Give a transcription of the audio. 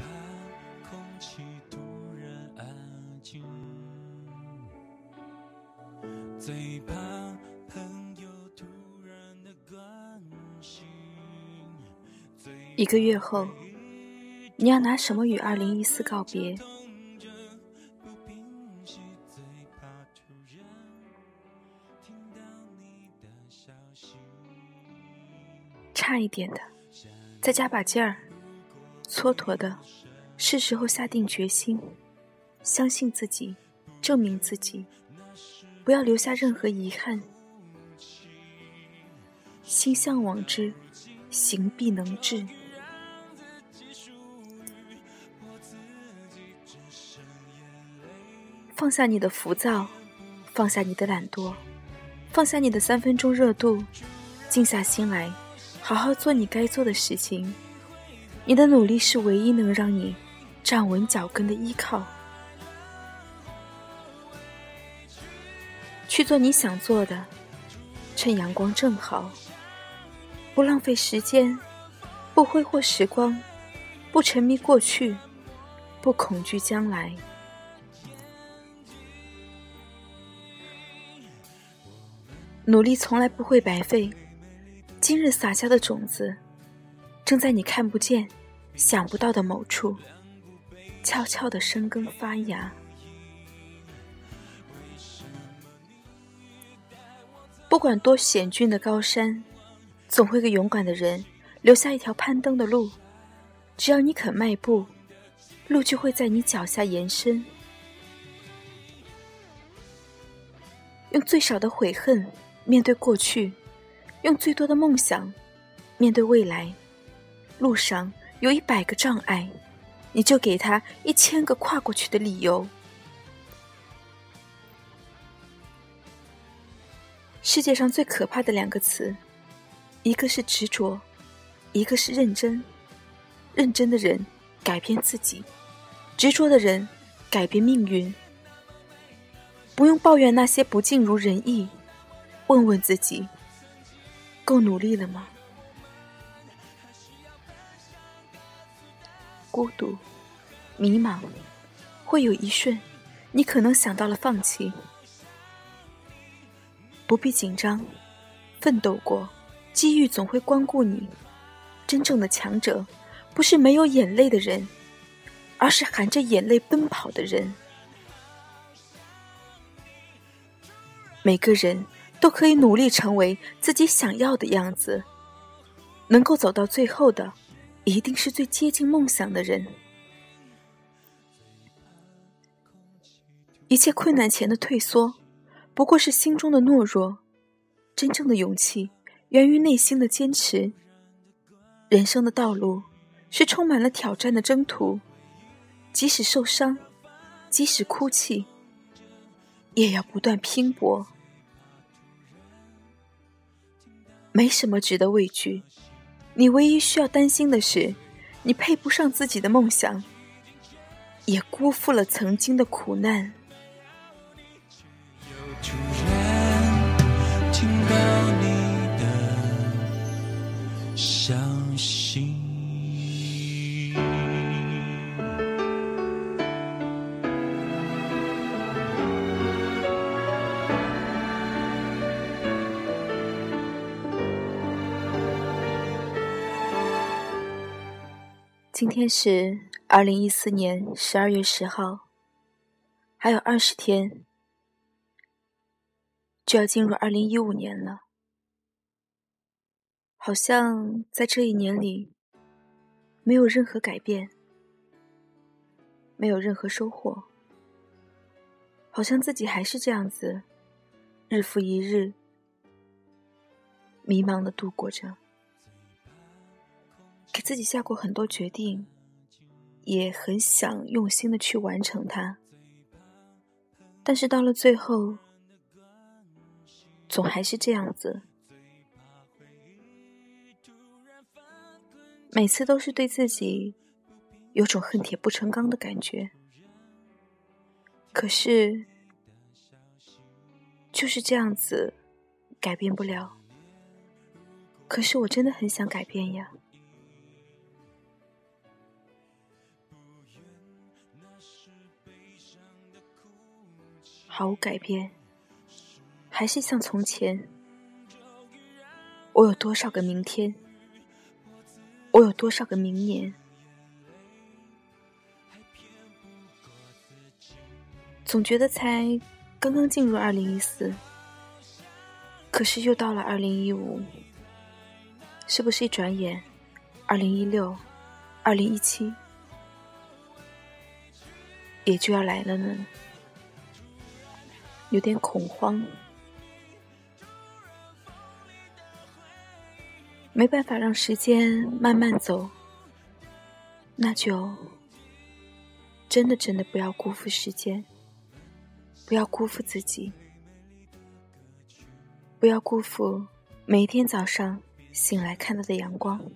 怕空气突然安静，最怕朋友突然的关心。一个月后，你要拿什么与二零一四告别？差一点的，再加把劲儿。蹉跎的，是时候下定决心，相信自己，证明自己，不要留下任何遗憾。心向往之，行必能至。放下你的浮躁，放下你的懒惰，放下你的三分钟热度，静下心来，好好做你该做的事情。你的努力是唯一能让你站稳脚跟的依靠。去做你想做的，趁阳光正好，不浪费时间，不挥霍时光，不沉迷过去，不恐惧将来。努力从来不会白费，今日撒下的种子，正在你看不见、想不到的某处，悄悄的生根发芽。不管多险峻的高山，总会给勇敢的人留下一条攀登的路。只要你肯迈步，路就会在你脚下延伸。用最少的悔恨。面对过去，用最多的梦想面对未来。路上有一百个障碍，你就给他一千个跨过去的理由。世界上最可怕的两个词，一个是执着，一个是认真。认真的人改变自己，执着的人改变命运。不用抱怨那些不尽如人意。问问自己，够努力了吗？孤独、迷茫，会有一瞬，你可能想到了放弃。不必紧张，奋斗过，机遇总会光顾你。真正的强者，不是没有眼泪的人，而是含着眼泪奔跑的人。每个人。都可以努力成为自己想要的样子，能够走到最后的，一定是最接近梦想的人。一切困难前的退缩，不过是心中的懦弱；真正的勇气，源于内心的坚持。人生的道路是充满了挑战的征途，即使受伤，即使哭泣，也要不断拼搏。没什么值得畏惧，你唯一需要担心的是，你配不上自己的梦想，也辜负了曾经的苦难。今天是二零一四年十二月十号，还有二十天就要进入二零一五年了。好像在这一年里，没有任何改变，没有任何收获，好像自己还是这样子，日复一日，迷茫的度过着。给自己下过很多决定，也很想用心的去完成它，但是到了最后，总还是这样子。每次都是对自己有种恨铁不成钢的感觉，可是就是这样子，改变不了。可是我真的很想改变呀。毫无改变，还是像从前？我有多少个明天？我有多少个明年？总觉得才刚刚进入二零一四，可是又到了二零一五，是不是一转眼，二零一六、二零一七也就要来了呢？有点恐慌，没办法让时间慢慢走，那就真的真的不要辜负时间。不要辜负自己，不要辜负每一天早上醒来看到的阳光。